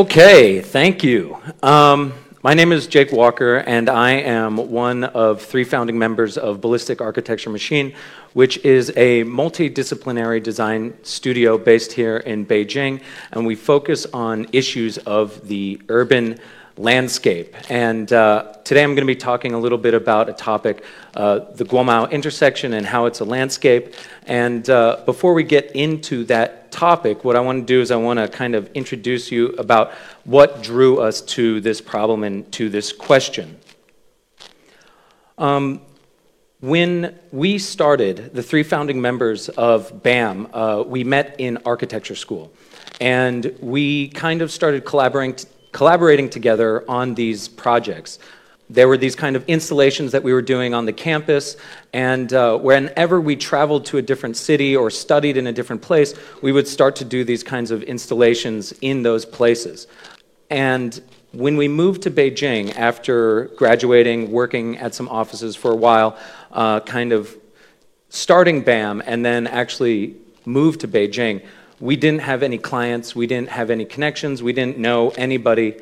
Okay, thank you. Um, my name is Jake Walker, and I am one of three founding members of Ballistic Architecture Machine, which is a multidisciplinary design studio based here in Beijing, and we focus on issues of the urban landscape. And uh, today I'm going to be talking a little bit about a topic, uh, the Guomao intersection and how it's a landscape. And uh, before we get into that topic, what I want to do is I want to kind of introduce you about what drew us to this problem and to this question. Um, when we started, the three founding members of BAM, uh, we met in architecture school. And we kind of started collaborating, collaborating together on these projects. There were these kind of installations that we were doing on the campus, and uh, whenever we traveled to a different city or studied in a different place, we would start to do these kinds of installations in those places. And when we moved to Beijing after graduating, working at some offices for a while, uh, kind of starting BAM, and then actually moved to Beijing, we didn't have any clients, we didn't have any connections, we didn't know anybody,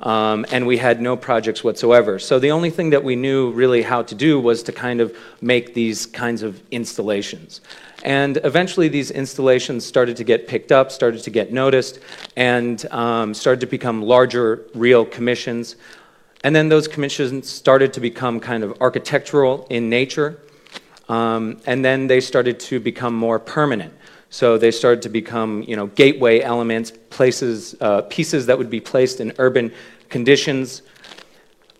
um, and we had no projects whatsoever. So the only thing that we knew really how to do was to kind of make these kinds of installations. And eventually these installations started to get picked up, started to get noticed, and um, started to become larger, real commissions. And then those commissions started to become kind of architectural in nature, um, and then they started to become more permanent. So they started to become, you know, gateway elements, places, uh, pieces that would be placed in urban conditions,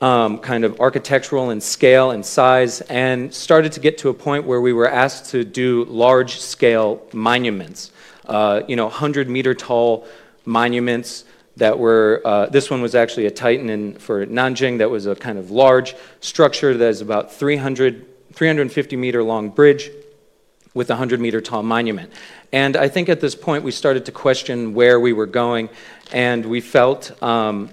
um, kind of architectural in scale and size, and started to get to a point where we were asked to do large-scale monuments. Uh, you know, 100-meter tall monuments that were, uh, this one was actually a Titan in, for Nanjing that was a kind of large structure that is about 300, 350 meter long bridge with a 100 meter tall monument. And I think at this point we started to question where we were going, and we felt, um,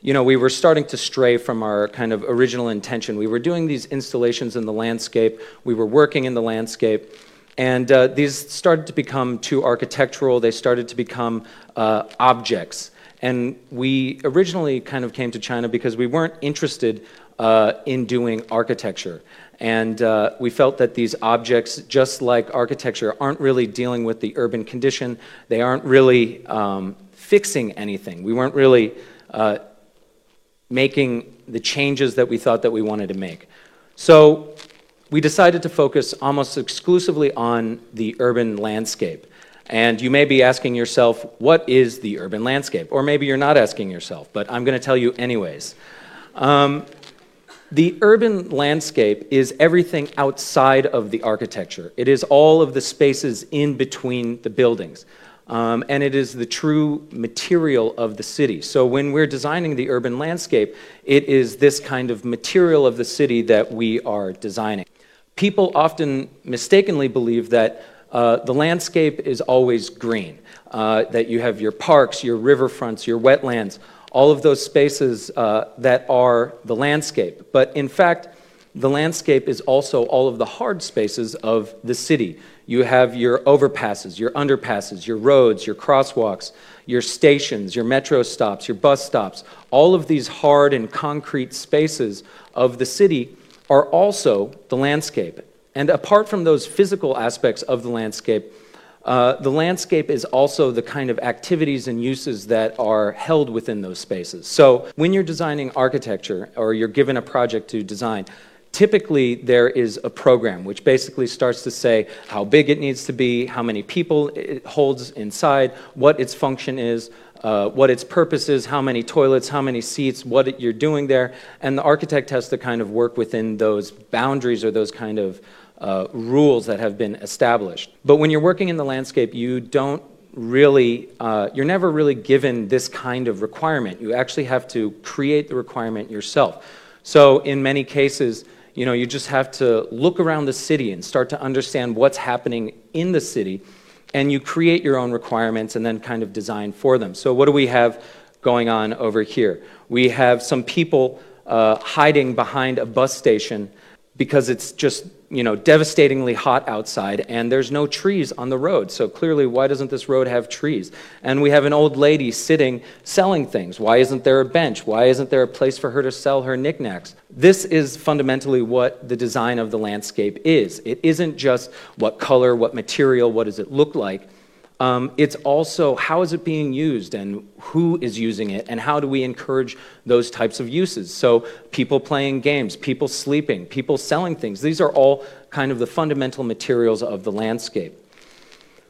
you know, we were starting to stray from our kind of original intention. We were doing these installations in the landscape, we were working in the landscape, and uh, these started to become too architectural, they started to become uh, objects. And we originally kind of came to China because we weren't interested uh, in doing architecture. And uh, we felt that these objects, just like architecture, aren't really dealing with the urban condition. They aren't really um, fixing anything. We weren't really uh, making the changes that we thought that we wanted to make. So we decided to focus almost exclusively on the urban landscape. And you may be asking yourself, what is the urban landscape? Or maybe you're not asking yourself, but I'm going to tell you anyways. Um, the urban landscape is everything outside of the architecture. It is all of the spaces in between the buildings. Um, and it is the true material of the city. So when we're designing the urban landscape, it is this kind of material of the city that we are designing. People often mistakenly believe that uh, the landscape is always green, uh, that you have your parks, your riverfronts, your wetlands, all of those spaces uh, that are the landscape. But in fact, the landscape is also all of the hard spaces of the city. You have your overpasses, your underpasses, your roads, your crosswalks, your stations, your metro stops, your bus stops. All of these hard and concrete spaces of the city are also the landscape. And apart from those physical aspects of the landscape, uh, the landscape is also the kind of activities and uses that are held within those spaces. So when you're designing architecture or you're given a project to design, typically there is a program which basically starts to say how big it needs to be, how many people it holds inside, what its function is, uh, what its purpose is, how many toilets, how many seats, what it, you're doing there, and the architect has to kind of work within those boundaries or those kind of uh, rules that have been established. But when you're working in the landscape, you don't really, uh, you're never really given this kind of requirement. You actually have to create the requirement yourself. So in many cases, you know, you just have to look around the city and start to understand what's happening in the city, and you create your own requirements and then kind of design for them. So what do we have going on over here? We have some people uh, hiding behind a bus station because it's just you know devastatingly hot outside and there's no trees on the road. So clearly why doesn't this road have trees? And we have an old lady sitting selling things. Why isn't there a bench? Why isn't there a place for her to sell her knickknacks? This is fundamentally what the design of the landscape is. It isn't just what color what material what does it look like um, it's also how is it being used and who is using it and how do we encourage those types of uses. So, people playing games, people sleeping, people selling things, these are all kind of the fundamental materials of the landscape.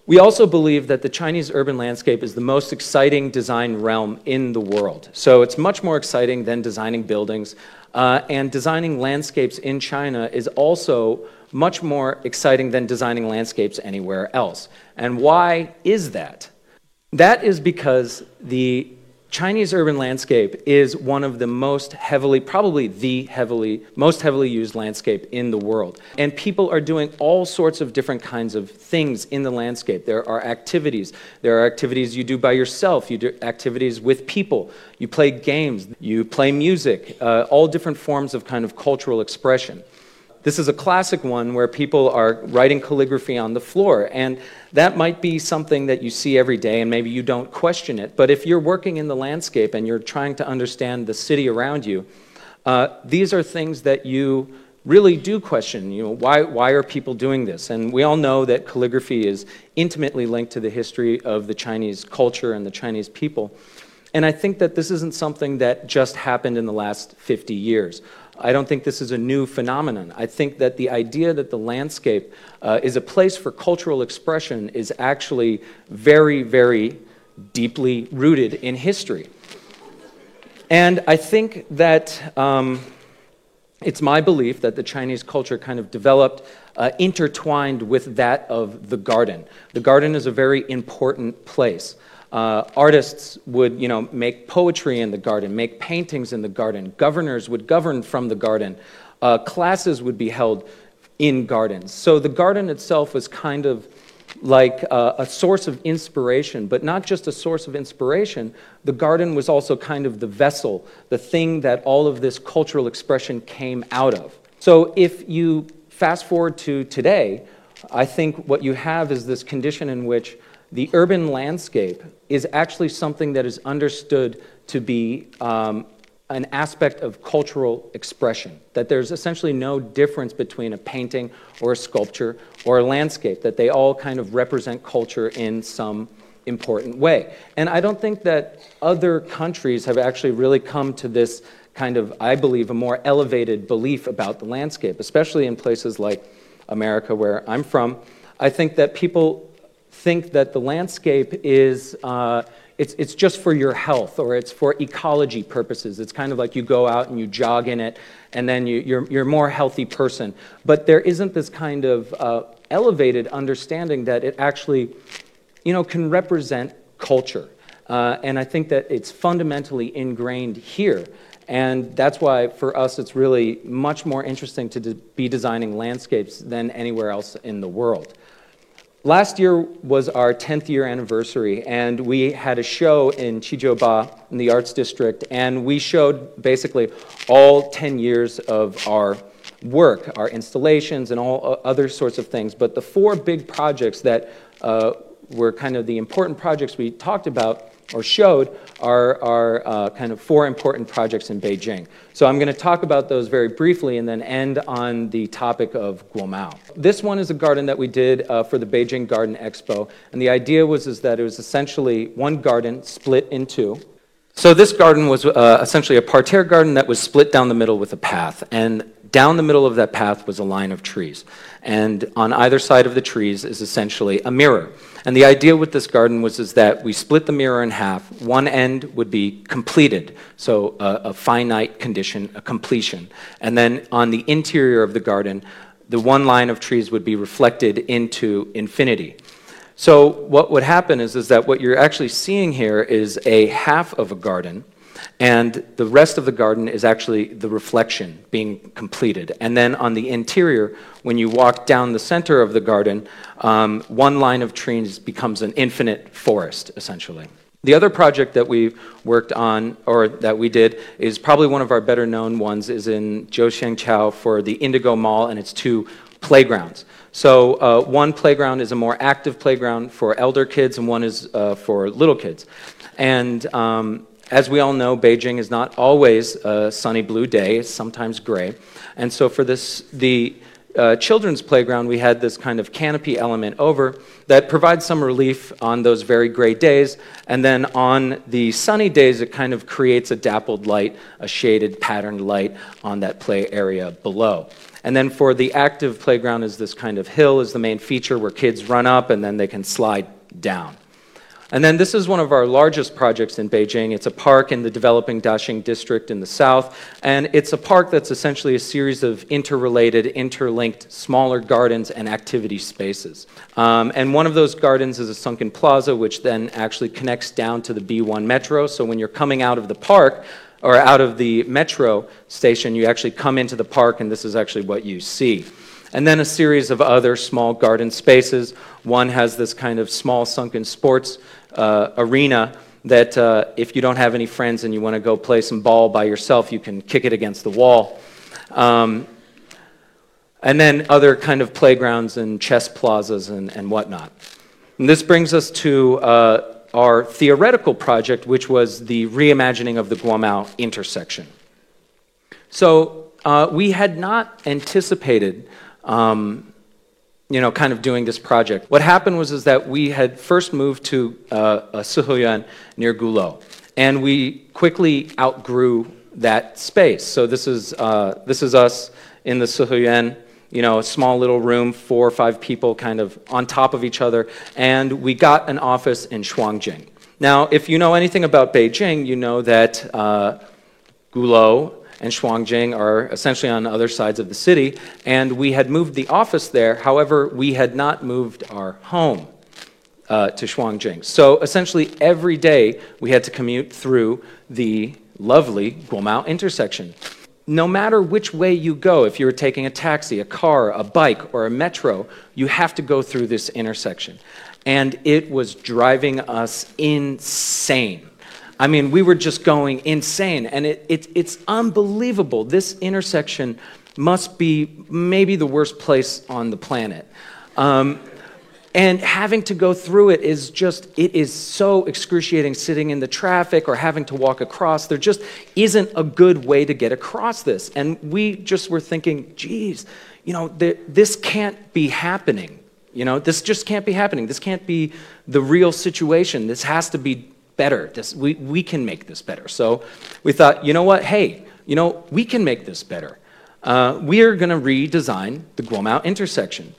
We also believe that the Chinese urban landscape is the most exciting design realm in the world. So, it's much more exciting than designing buildings. Uh, and designing landscapes in China is also much more exciting than designing landscapes anywhere else. And why is that? That is because the Chinese urban landscape is one of the most heavily, probably the heavily, most heavily used landscape in the world. And people are doing all sorts of different kinds of things in the landscape. There are activities. There are activities you do by yourself. You do activities with people. You play games. You play music. Uh, all different forms of kind of cultural expression. This is a classic one where people are writing calligraphy on the floor, and that might be something that you see every day, and maybe you don't question it. But if you're working in the landscape and you're trying to understand the city around you, uh, these are things that you really do question. You know, why, why are people doing this? And we all know that calligraphy is intimately linked to the history of the Chinese culture and the Chinese people. And I think that this isn't something that just happened in the last 50 years. I don't think this is a new phenomenon. I think that the idea that the landscape uh, is a place for cultural expression is actually very, very deeply rooted in history. And I think that um, it's my belief that the Chinese culture kind of developed uh, intertwined with that of the garden. The garden is a very important place. Uh, artists would, you know, make poetry in the garden, make paintings in the garden. Governors would govern from the garden. Uh, classes would be held in gardens. So the garden itself was kind of like uh, a source of inspiration, but not just a source of inspiration. The garden was also kind of the vessel, the thing that all of this cultural expression came out of. So if you fast forward to today, I think what you have is this condition in which the urban landscape is actually something that is understood to be um, an aspect of cultural expression, that there's essentially no difference between a painting or a sculpture or a landscape, that they all kind of represent culture in some important way. And I don't think that other countries have actually really come to this kind of, I believe, a more elevated belief about the landscape, especially in places like America, where I'm from. I think that people think that the landscape is uh, it's, it's just for your health or it's for ecology purposes. It's kind of like you go out and you jog in it and then you, you're, you're a more healthy person. But there isn't this kind of uh, elevated understanding that it actually you know, can represent culture. Uh, and I think that it's fundamentally ingrained here. And that's why, for us, it's really much more interesting to de- be designing landscapes than anywhere else in the world. Last year was our 10th year anniversary, and we had a show in Qijiuba in the Arts District, and we showed basically all 10 years of our work, our installations, and all other sorts of things. But the four big projects that uh, were kind of the important projects we talked about or showed are, are uh, kind of four important projects in Beijing. So I'm going to talk about those very briefly and then end on the topic of Guomao. This one is a garden that we did uh, for the Beijing Garden Expo, and the idea was is that it was essentially one garden split in two. So this garden was uh, essentially a parterre garden that was split down the middle with a path, and down the middle of that path was a line of trees. And on either side of the trees is essentially a mirror. And the idea with this garden was is that we split the mirror in half. One end would be completed, so a, a finite condition, a completion. And then on the interior of the garden, the one line of trees would be reflected into infinity. So what would happen is, is that what you're actually seeing here is a half of a garden and the rest of the garden is actually the reflection being completed. And then on the interior, when you walk down the center of the garden, um, one line of trees becomes an infinite forest, essentially. The other project that we've worked on, or that we did, is probably one of our better known ones, is in Jiuxianqiao for the Indigo Mall and its two playgrounds. So uh, one playground is a more active playground for elder kids, and one is uh, for little kids. And um, as we all know, Beijing is not always a sunny blue day; it's sometimes gray. And so for this, the uh, children's playground, we had this kind of canopy element over that provides some relief on those very gray days. And then on the sunny days, it kind of creates a dappled light, a shaded patterned light on that play area below. And then for the active playground is this kind of hill is the main feature where kids run up and then they can slide down. And then this is one of our largest projects in Beijing. It's a park in the developing Daxing district in the south. And it's a park that's essentially a series of interrelated, interlinked, smaller gardens and activity spaces. Um, and one of those gardens is a sunken plaza, which then actually connects down to the B1 metro. So when you're coming out of the park, or out of the metro station, you actually come into the park, and this is actually what you see. And then a series of other small garden spaces. One has this kind of small sunken sports uh, arena that uh, if you don't have any friends and you want to go play some ball by yourself, you can kick it against the wall. Um, and then other kind of playgrounds and chess plazas and, and whatnot. And this brings us to uh, our theoretical project, which was the reimagining of the Guomao intersection. So uh, we had not anticipated, um, you know, kind of doing this project. What happened was is that we had first moved to uh, Siheyuan near Gulou, and we quickly outgrew that space. So this is uh, this is us in the Siheyuan you know, a small little room, four or five people kind of on top of each other, and we got an office in Shuangjing. Now, if you know anything about Beijing, you know that uh, Gulou and Shuangjing are essentially on other sides of the city, and we had moved the office there. However, we had not moved our home uh, to Shuangjing. So essentially, every day we had to commute through the lovely Guomao intersection no matter which way you go, if you're taking a taxi, a car, a bike, or a metro, you have to go through this intersection. And it was driving us insane. I mean, we were just going insane. And it, it, it's unbelievable. This intersection must be maybe the worst place on the planet. Um, and having to go through it is just, it is so excruciating sitting in the traffic or having to walk across. There just isn't a good way to get across this. And we just were thinking, geez, you know, this can't be happening. You know, this just can't be happening. This can't be the real situation. This has to be better. This, we, we can make this better. So we thought, you know what? Hey, you know, we can make this better. Uh, we are going to redesign the Guomao intersection.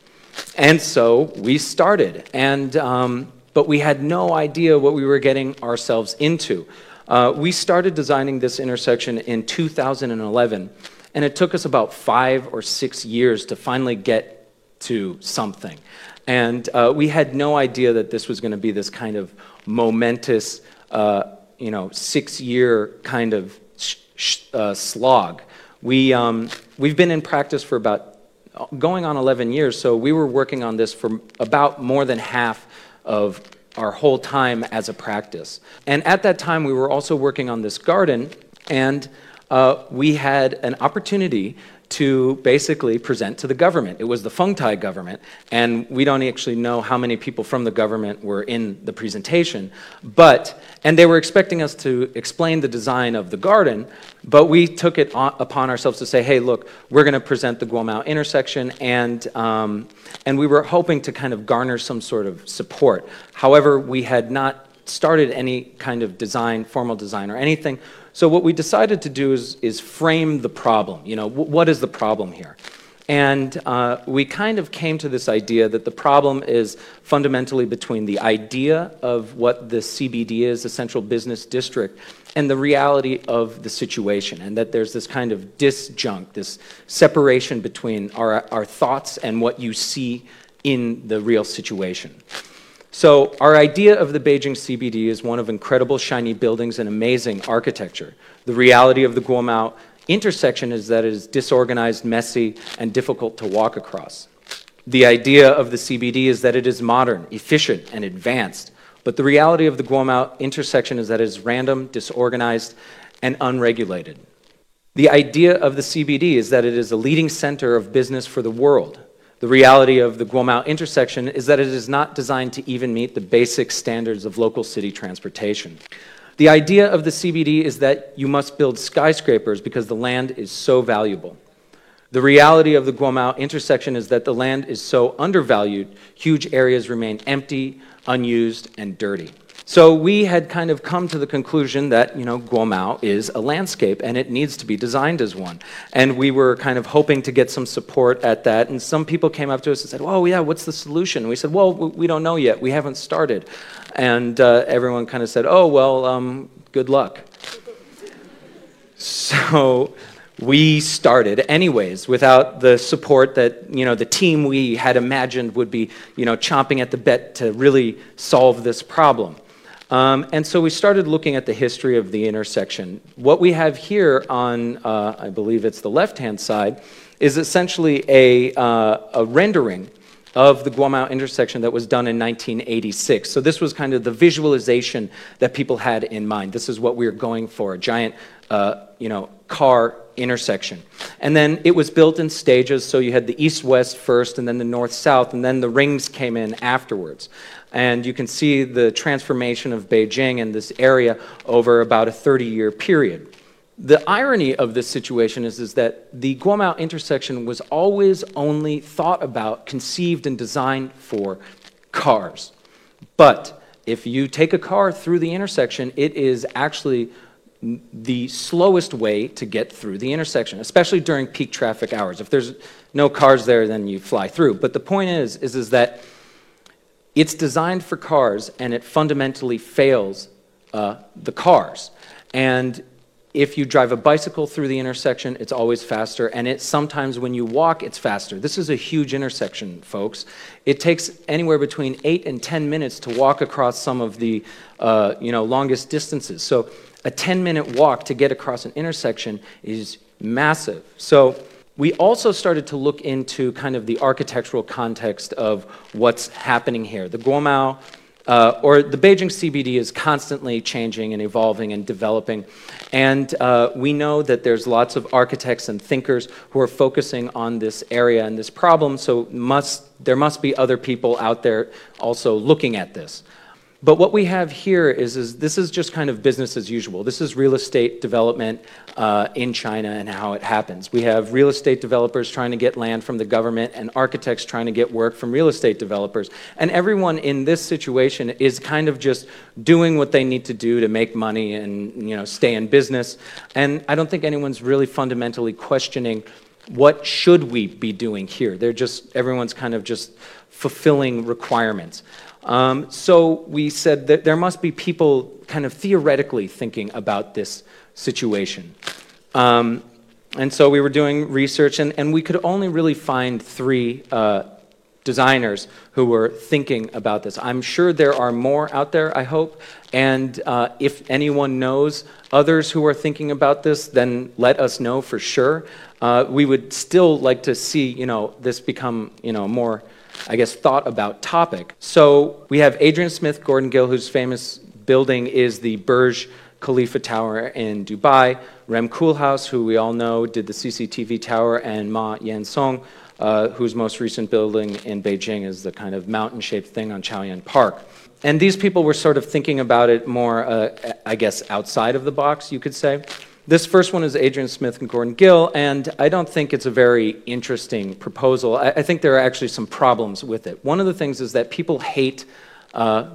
And so we started, and, um, but we had no idea what we were getting ourselves into. Uh, we started designing this intersection in 2011, and it took us about five or six years to finally get to something. And uh, we had no idea that this was going to be this kind of momentous, uh, you know, six-year kind of uh, slog. We, um, we've been in practice for about going on 11 years, so we were working on this for about more than half of our whole time as a practice. And at that time, we were also working on this garden, and uh, we had an opportunity to basically present to the government. It was the Feng Tai government, and we don't actually know how many people from the government were in the presentation. But, and they were expecting us to explain the design of the garden, but we took it upon ourselves to say, hey, look, we're going to present the Guomao intersection, and, um, and we were hoping to kind of garner some sort of support. However, we had not started any kind of design, formal design or anything. So what we decided to do is, is frame the problem. You know, what is the problem here? And uh, we kind of came to this idea that the problem is fundamentally between the idea of what the CBD is, the central business district, and the reality of the situation, and that there's this kind of disjunct, this separation between our, our thoughts and what you see in the real situation. So our idea of the Beijing CBD is one of incredible shiny buildings and amazing architecture. The reality of the Guomao intersection is that it is disorganized, messy, and difficult to walk across. The idea of the CBD is that it is modern, efficient, and advanced. But the reality of the Guomao intersection is that it is random, disorganized, and unregulated. The idea of the CBD is that it is a leading center of business for the world. The reality of the Guomao intersection is that it is not designed to even meet the basic standards of local city transportation. The idea of the CBD is that you must build skyscrapers because the land is so valuable. The reality of the Guomao intersection is that the land is so undervalued, huge areas remain empty, unused, and dirty. So we had kind of come to the conclusion that, you know, Guomao is a landscape and it needs to be designed as one. And we were kind of hoping to get some support at that. And some people came up to us and said, well, yeah, what's the solution? We said, well, we don't know yet. We haven't started. And uh, everyone kind of said, oh, well, um, good luck. So we started anyways without the support that you know the team we had imagined would be you know chomping at the bit to really solve this problem um, and so we started looking at the history of the intersection what we have here on uh, i believe it's the left hand side is essentially a, uh, a rendering of the Guomao intersection that was done in 1986. So this was kind of the visualization that people had in mind. This is what we were going for, a giant, uh, you know, car intersection. And then it was built in stages, so you had the east-west first, and then the north-south, and then the rings came in afterwards. And you can see the transformation of Beijing and this area over about a 30-year period. The irony of this situation is, is that the Guomao intersection was always only thought about, conceived, and designed for cars. But if you take a car through the intersection, it is actually the slowest way to get through the intersection, especially during peak traffic hours. If there's no cars there, then you fly through. But the point is, is, is that it's designed for cars and it fundamentally fails uh, the cars. And if you drive a bicycle through the intersection, it's always faster, and it sometimes when you walk, it's faster. This is a huge intersection, folks. It takes anywhere between eight and 10 minutes to walk across some of the uh, you know, longest distances. So a 10 minute walk to get across an intersection is massive. So we also started to look into kind of the architectural context of what's happening here. The Guomao uh, or the Beijing CBD is constantly changing and evolving and developing. And uh, we know that there's lots of architects and thinkers who are focusing on this area and this problem, so must, there must be other people out there also looking at this. But what we have here is, is this is just kind of business as usual. This is real estate development uh, in China and how it happens. We have real estate developers trying to get land from the government and architects trying to get work from real estate developers. And everyone in this situation is kind of just doing what they need to do to make money and you know, stay in business. And I don't think anyone's really fundamentally questioning what should we be doing here. They're just, everyone's kind of just fulfilling requirements. Um, so we said that there must be people kind of theoretically thinking about this situation. Um, and so we were doing research, and, and we could only really find three uh, designers who were thinking about this. I'm sure there are more out there, I hope. And uh, if anyone knows others who are thinking about this, then let us know for sure. Uh, we would still like to see, you know, this become, you know, more I guess, thought about topic. So we have Adrian Smith Gordon Gill, whose famous building is the Burj Khalifa Tower in Dubai. Rem Koolhaas, who we all know did the CCTV Tower, and Ma Yansong, uh, whose most recent building in Beijing is the kind of mountain shaped thing on Chaoyang Park. And these people were sort of thinking about it more, uh, I guess, outside of the box, you could say. This first one is Adrian Smith and Gordon Gill, and I don't think it's a very interesting proposal. I, I think there are actually some problems with it. One of the things is that people hate uh,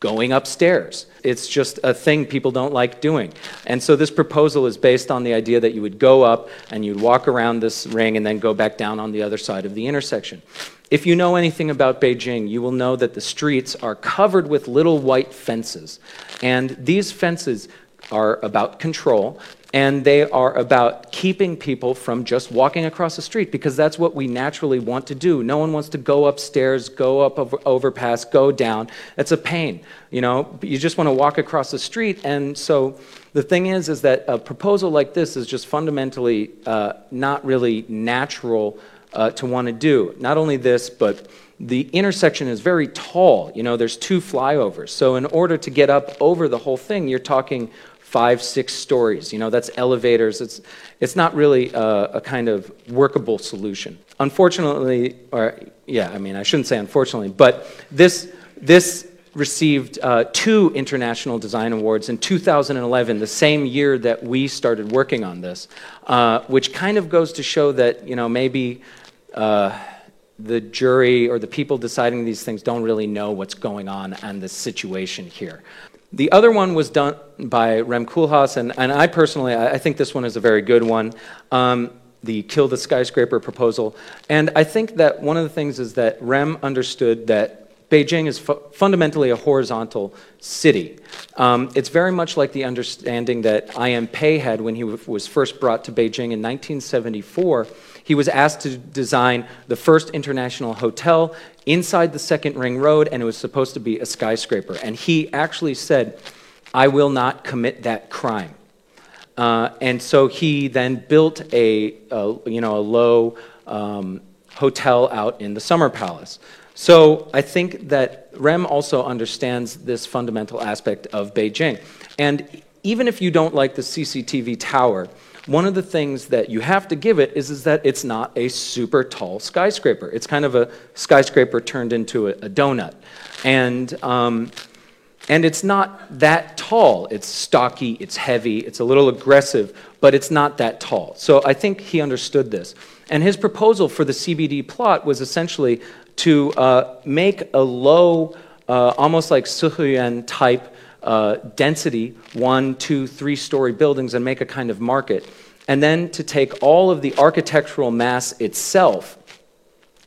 going upstairs. It's just a thing people don't like doing. And so this proposal is based on the idea that you would go up and you'd walk around this ring and then go back down on the other side of the intersection. If you know anything about Beijing, you will know that the streets are covered with little white fences. And these fences are about control, and they are about keeping people from just walking across the street because that's what we naturally want to do. No one wants to go upstairs, go up over, overpass, go down. It's a pain. You know, you just want to walk across the street, and so the thing is, is that a proposal like this is just fundamentally uh, not really natural uh, to want to do. Not only this, but the intersection is very tall. You know, there's two flyovers. So in order to get up over the whole thing, you're talking five, six stories. You know, that's elevators. It's, it's not really a, a, kind of workable solution. Unfortunately, or yeah, I mean, I shouldn't say unfortunately, but this, this received uh, two international design awards in 2011, the same year that we started working on this, uh, which kind of goes to show that, you know, maybe uh, the jury or the people deciding these things don't really know what's going on and the situation here. The other one was done by Rem Koolhaas, and, and I personally, I think this one is a very good one. Um, the Kill the Skyscraper proposal. And I think that one of the things is that Rem understood that Beijing is fu fundamentally a horizontal city. Um, it's very much like the understanding that I.M. Pei had when he was first brought to Beijing in 1974. He was asked to design the first international hotel inside the second ring road, and it was supposed to be a skyscraper. And he actually said, I will not commit that crime. Uh, and so he then built a, a you know, a low um, hotel out in the Summer Palace. So I think that Rem also understands this fundamental aspect of Beijing. And even if you don't like the CCTV tower, one of the things that you have to give it is, is that it's not a super tall skyscraper. It's kind of a skyscraper turned into a, a donut. And, um, and it's not that tall. It's stocky, it's heavy, it's a little aggressive, but it's not that tall. So I think he understood this. And his proposal for the CBD plot was essentially to uh, make a low, uh, almost like Siheyuan type uh, density, one, two, three story buildings, and make a kind of market. And then to take all of the architectural mass itself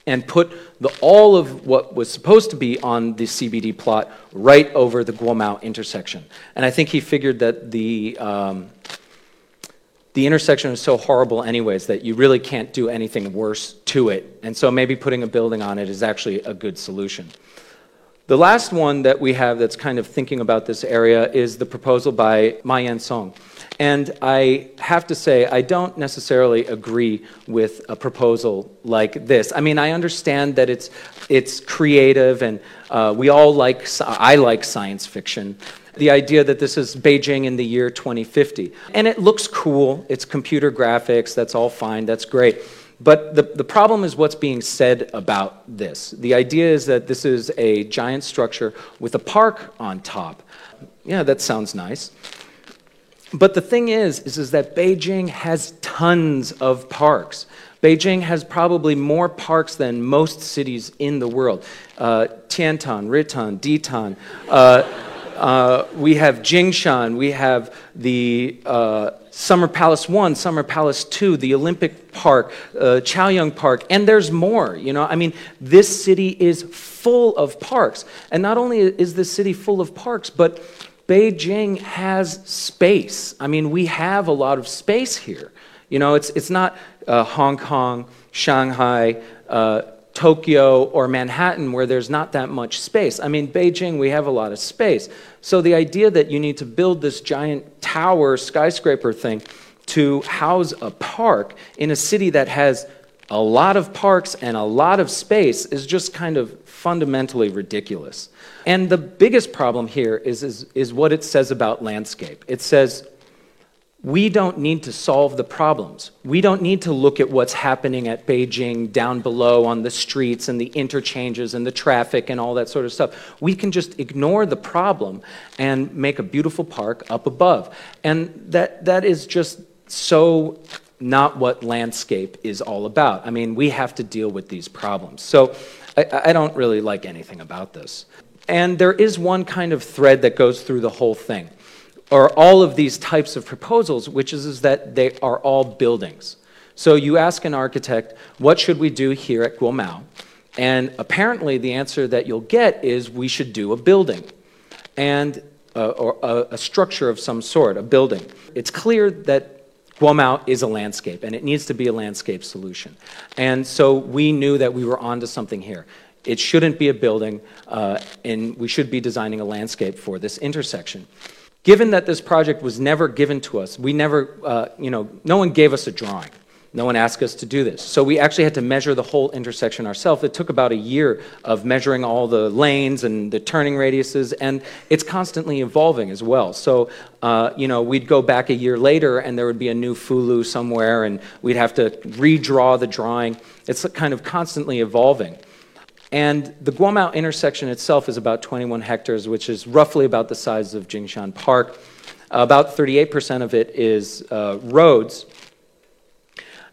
and put the, all of what was supposed to be on the CBD plot right over the Guomao intersection. And I think he figured that the, um, the intersection is so horrible anyways that you really can't do anything worse to it. And so maybe putting a building on it is actually a good solution. The last one that we have that's kind of thinking about this area is the proposal by Ma Yan-song. And I have to say, I don't necessarily agree with a proposal like this. I mean, I understand that it's, it's creative and uh, we all like, I like science fiction, the idea that this is Beijing in the year 2050. And it looks cool, it's computer graphics, that's all fine, that's great. But the, the problem is what's being said about this. The idea is that this is a giant structure with a park on top. Yeah, that sounds nice. But the thing is, is, is that Beijing has tons of parks. Beijing has probably more parks than most cities in the world. Uh, Tiantan, Ritan, Ditan. Uh, uh, we have Jingshan, we have the uh, Summer Palace 1, Summer Palace 2, the Olympic Park, uh, Chaoyang Park, and there's more. You know, I mean, this city is full of parks. And not only is this city full of parks, but Beijing has space. I mean, we have a lot of space here. You know, it's, it's not uh, Hong Kong, Shanghai, uh, Tokyo or Manhattan where there's not that much space. I mean, Beijing, we have a lot of space. So the idea that you need to build this giant tower skyscraper thing to house a park in a city that has a lot of parks and a lot of space is just kind of fundamentally ridiculous. And the biggest problem here is, is, is what it says about landscape. It says we don't need to solve the problems. We don't need to look at what's happening at Beijing down below on the streets and the interchanges and the traffic and all that sort of stuff. We can just ignore the problem and make a beautiful park up above. And that, that is just so not what landscape is all about. I mean, we have to deal with these problems. So I, I don't really like anything about this. And there is one kind of thread that goes through the whole thing or all of these types of proposals, which is, is that they are all buildings. So you ask an architect, what should we do here at Guomao? And apparently the answer that you'll get is we should do a building and uh, or a, a structure of some sort, a building. It's clear that Guomao is a landscape, and it needs to be a landscape solution. And so we knew that we were onto something here. It shouldn't be a building, uh, and we should be designing a landscape for this intersection. Given that this project was never given to us, we never, uh, you know, no one gave us a drawing. No one asked us to do this. So we actually had to measure the whole intersection ourselves. It took about a year of measuring all the lanes and the turning radiuses, and it's constantly evolving as well. So, uh, you know, we'd go back a year later and there would be a new Fulu somewhere, and we'd have to redraw the drawing. It's kind of constantly evolving. And the Guomao intersection itself is about 21 hectares, which is roughly about the size of Jingshan Park. About 38% of it is uh, roads.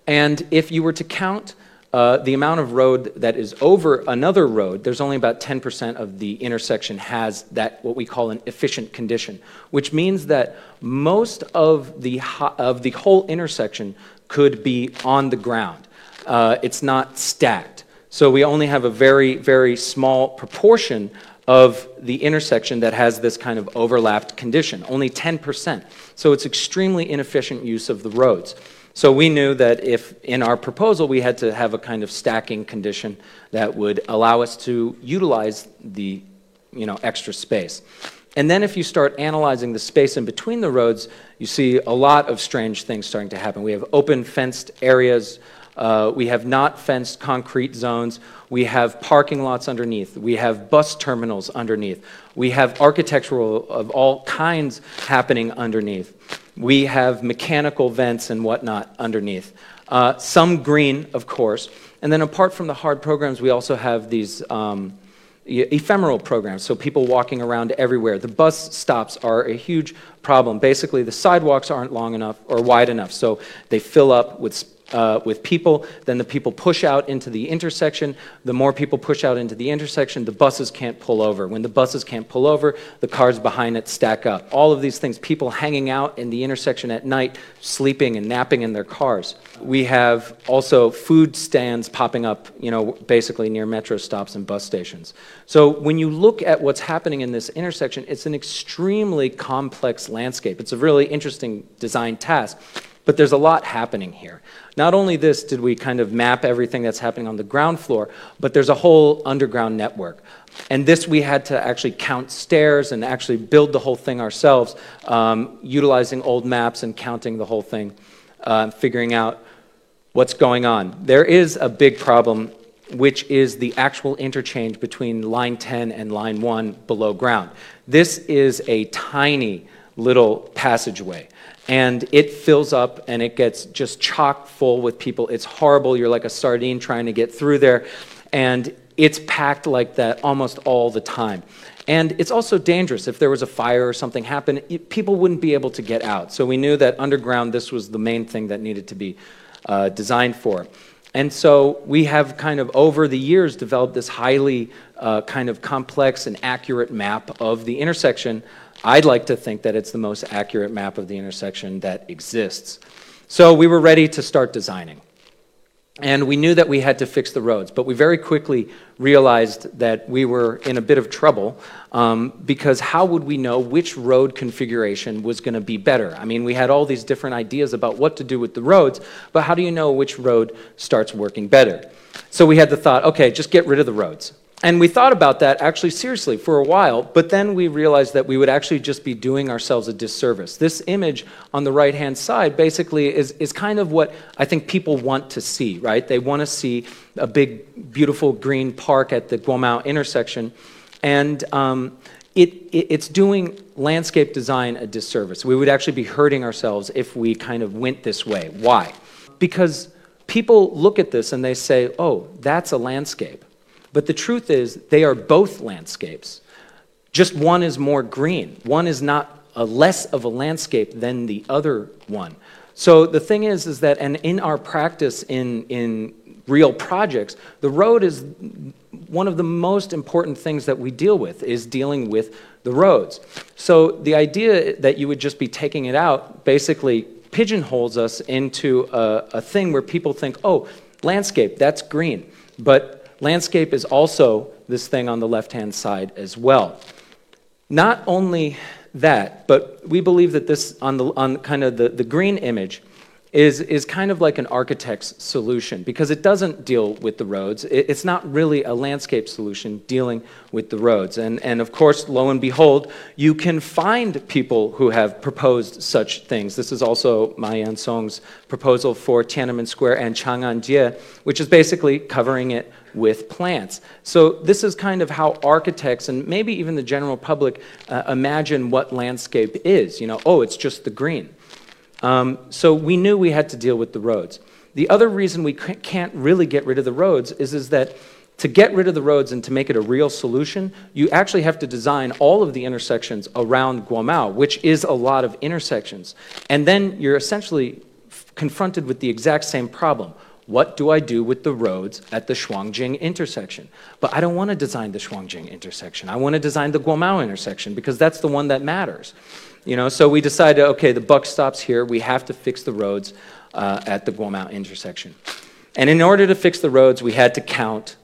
And if you were to count uh, the amount of road that is over another road, there's only about 10% of the intersection has that what we call an efficient condition, which means that most of the, of the whole intersection could be on the ground. Uh, it's not stacked. So we only have a very, very small proportion of the intersection that has this kind of overlapped condition, only 10%. So it's extremely inefficient use of the roads. So we knew that if in our proposal we had to have a kind of stacking condition that would allow us to utilize the you know, extra space. And then if you start analyzing the space in between the roads, you see a lot of strange things starting to happen. We have open fenced areas. Uh, we have not fenced concrete zones. We have parking lots underneath. We have bus terminals underneath. We have architectural of all kinds happening underneath. We have mechanical vents and whatnot underneath. Uh, some green, of course. And then apart from the hard programs, we also have these um, ephemeral programs, so people walking around everywhere. The bus stops are a huge problem. Basically, the sidewalks aren't long enough or wide enough, so they fill up with uh, with people, then the people push out into the intersection. The more people push out into the intersection, the buses can't pull over. When the buses can't pull over, the cars behind it stack up. All of these things, people hanging out in the intersection at night, sleeping and napping in their cars. We have also food stands popping up, you know, basically near metro stops and bus stations. So when you look at what's happening in this intersection, it's an extremely complex landscape. It's a really interesting design task. But there's a lot happening here. Not only this did we kind of map everything that's happening on the ground floor, but there's a whole underground network. And this we had to actually count stairs and actually build the whole thing ourselves, um, utilizing old maps and counting the whole thing, uh, figuring out what's going on. There is a big problem, which is the actual interchange between line 10 and line 1 below ground. This is a tiny little passageway and it fills up and it gets just chock full with people. It's horrible. You're like a sardine trying to get through there, and it's packed like that almost all the time. And it's also dangerous. If there was a fire or something happened, people wouldn't be able to get out. So we knew that underground, this was the main thing that needed to be uh, designed for. And so we have kind of over the years developed this highly uh, kind of complex and accurate map of the intersection I'd like to think that it's the most accurate map of the intersection that exists. So we were ready to start designing. And we knew that we had to fix the roads, but we very quickly realized that we were in a bit of trouble um, because how would we know which road configuration was going to be better? I mean, we had all these different ideas about what to do with the roads, but how do you know which road starts working better? So we had the thought okay, just get rid of the roads. And we thought about that actually seriously for a while, but then we realized that we would actually just be doing ourselves a disservice. This image on the right hand side basically is, is kind of what I think people want to see, right? They want to see a big, beautiful green park at the Guomao intersection. And um, it, it, it's doing landscape design a disservice. We would actually be hurting ourselves if we kind of went this way. Why? Because people look at this and they say, oh, that's a landscape. But the truth is, they are both landscapes. Just one is more green. One is not a less of a landscape than the other one. So the thing is, is that, and in our practice in, in real projects, the road is one of the most important things that we deal with is dealing with the roads. So the idea that you would just be taking it out basically pigeonholes us into a, a thing where people think, oh, landscape, that's green. But landscape is also this thing on the left hand side as well. Not only that, but we believe that this, on, the, on kind of the, the green image, is, is kind of like an architect's solution because it doesn't deal with the roads. It, it's not really a landscape solution dealing with the roads. And, and of course, lo and behold, you can find people who have proposed such things. This is also Ma Yan-song's proposal for Tiananmen Square and Chang'an which is basically covering it with plants. So this is kind of how architects and maybe even the general public uh, imagine what landscape is. You know, oh, it's just the green. Um, so we knew we had to deal with the roads. The other reason we can't really get rid of the roads is, is that to get rid of the roads and to make it a real solution, you actually have to design all of the intersections around Guomao, which is a lot of intersections. And then you're essentially confronted with the exact same problem. What do I do with the roads at the Shuangjing intersection? But I don't want to design the Shuangjing intersection. I want to design the Guomao intersection because that's the one that matters. You know, so we decided, okay, the buck stops here. We have to fix the roads uh, at the Guomao intersection. And in order to fix the roads, we had to count,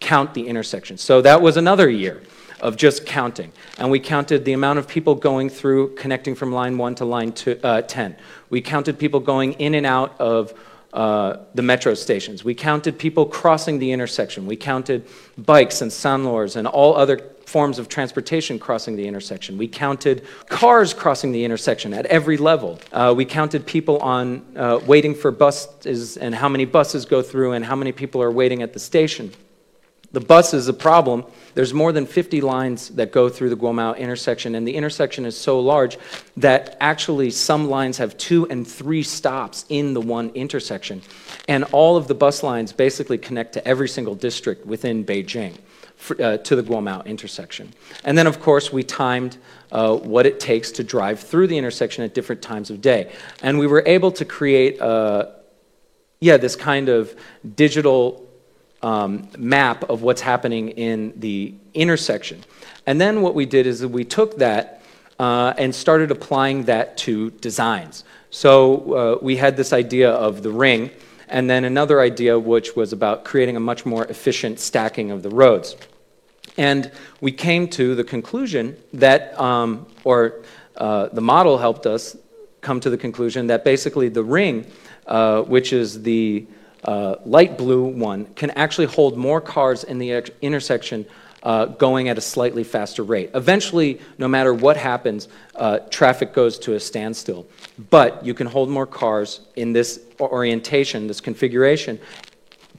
count the intersections. So that was another year of just counting. And we counted the amount of people going through, connecting from line 1 to line two, uh, 10. We counted people going in and out of uh, the metro stations. We counted people crossing the intersection. We counted bikes and sanlors and all other forms of transportation crossing the intersection. We counted cars crossing the intersection at every level. Uh, we counted people on uh, waiting for buses and how many buses go through and how many people are waiting at the station. The bus is a problem. There's more than 50 lines that go through the Guomao intersection, and the intersection is so large that actually some lines have two and three stops in the one intersection. And all of the bus lines basically connect to every single district within Beijing. For, uh, to the Guomao intersection. And then, of course, we timed uh, what it takes to drive through the intersection at different times of day. And we were able to create, uh, yeah, this kind of digital um, map of what's happening in the intersection. And then what we did is we took that uh, and started applying that to designs. So uh, we had this idea of the ring, and then another idea which was about creating a much more efficient stacking of the roads. And we came to the conclusion that, um, or uh, the model helped us come to the conclusion that basically the ring, uh, which is the uh, light blue one can actually hold more cars in the intersection uh, going at a slightly faster rate. Eventually, no matter what happens, uh, traffic goes to a standstill. But you can hold more cars in this orientation, this configuration,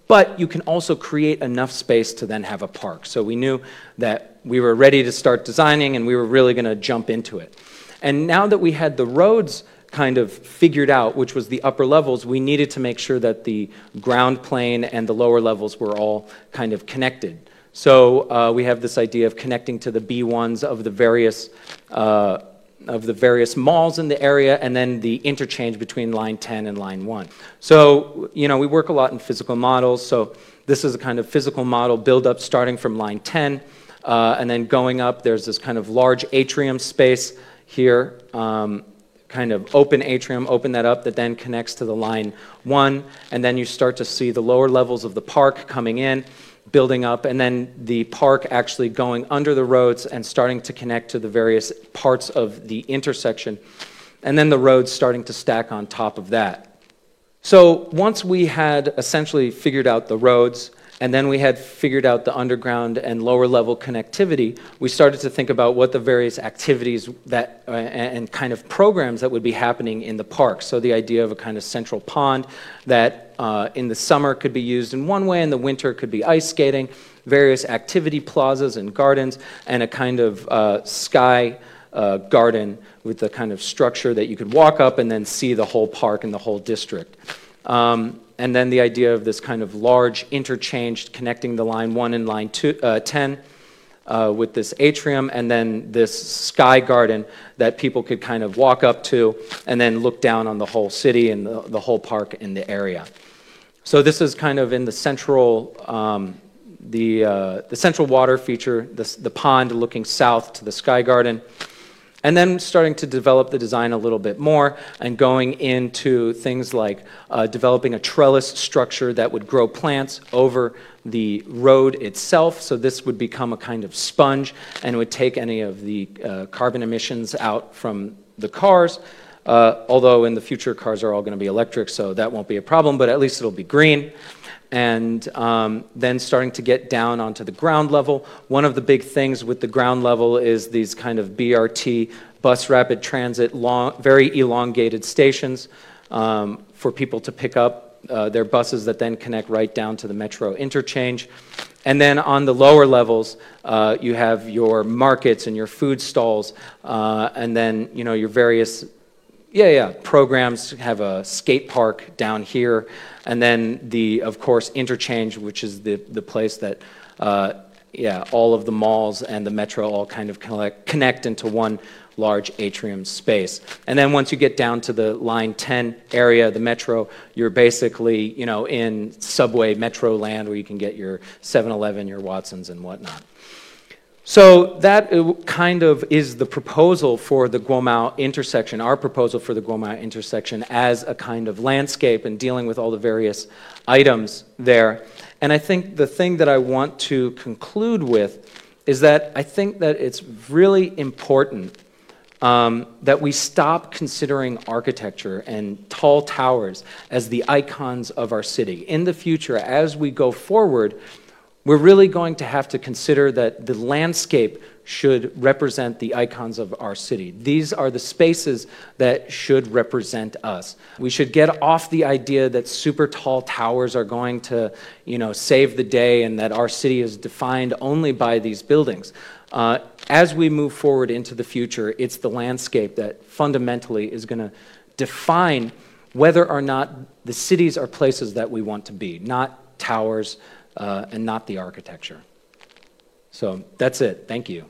but you can also create enough space to then have a park. So we knew that we were ready to start designing and we were really going to jump into it. And now that we had the roads kind of figured out, which was the upper levels, we needed to make sure that the ground plane and the lower levels were all kind of connected. So uh, we have this idea of connecting to the B1s of the various uh, of the various malls in the area, and then the interchange between line 10 and line 1. So, you know, we work a lot in physical models. So this is a kind of physical model build up starting from line 10, uh, and then going up. There's this kind of large atrium space here. Um, kind of open atrium, open that up, that then connects to the line one, and then you start to see the lower levels of the park coming in, building up, and then the park actually going under the roads and starting to connect to the various parts of the intersection, and then the roads starting to stack on top of that. So once we had essentially figured out the roads, and then we had figured out the underground and lower level connectivity, we started to think about what the various activities that uh, and kind of programs that would be happening in the park. So the idea of a kind of central pond that uh, in the summer could be used in one way, in the winter could be ice skating, various activity plazas and gardens, and a kind of uh, sky uh, garden with the kind of structure that you could walk up and then see the whole park and the whole district. Um, and then the idea of this kind of large interchange connecting the line 1 and line two, uh, 10 uh, with this atrium and then this sky garden that people could kind of walk up to and then look down on the whole city and the, the whole park in the area. So this is kind of in the central, um, the, uh, the central water feature, the, the pond looking south to the sky garden and then starting to develop the design a little bit more and going into things like uh, developing a trellis structure that would grow plants over the road itself. So this would become a kind of sponge and would take any of the uh, carbon emissions out from the cars. Uh, although in the future, cars are all going to be electric, so that won't be a problem, but at least it'll be green. And um, then starting to get down onto the ground level. One of the big things with the ground level is these kind of BRT, bus rapid transit, long, very elongated stations um, for people to pick up uh, their buses that then connect right down to the metro interchange. And then on the lower levels, uh, you have your markets and your food stalls, uh, and then you know your various yeah, yeah. Programs have a skate park down here, and then the, of course, interchange, which is the the place that, uh, yeah, all of the malls and the metro all kind of connect, connect into one large atrium space. And then once you get down to the Line 10 area, the metro, you're basically, you know, in subway metro land where you can get your 7-Eleven, your Watsons, and whatnot. So that uh, kind of is the proposal for the Guomao intersection, our proposal for the Guomao intersection as a kind of landscape and dealing with all the various items there. And I think the thing that I want to conclude with is that I think that it's really important um, that we stop considering architecture and tall towers as the icons of our city. In the future, as we go forward, we're really going to have to consider that the landscape should represent the icons of our city. These are the spaces that should represent us. We should get off the idea that super tall towers are going to, you know, save the day and that our city is defined only by these buildings. Uh, as we move forward into the future, it's the landscape that fundamentally is going to define whether or not the cities are places that we want to be, not towers, uh, and not the architecture. So that's it. Thank you.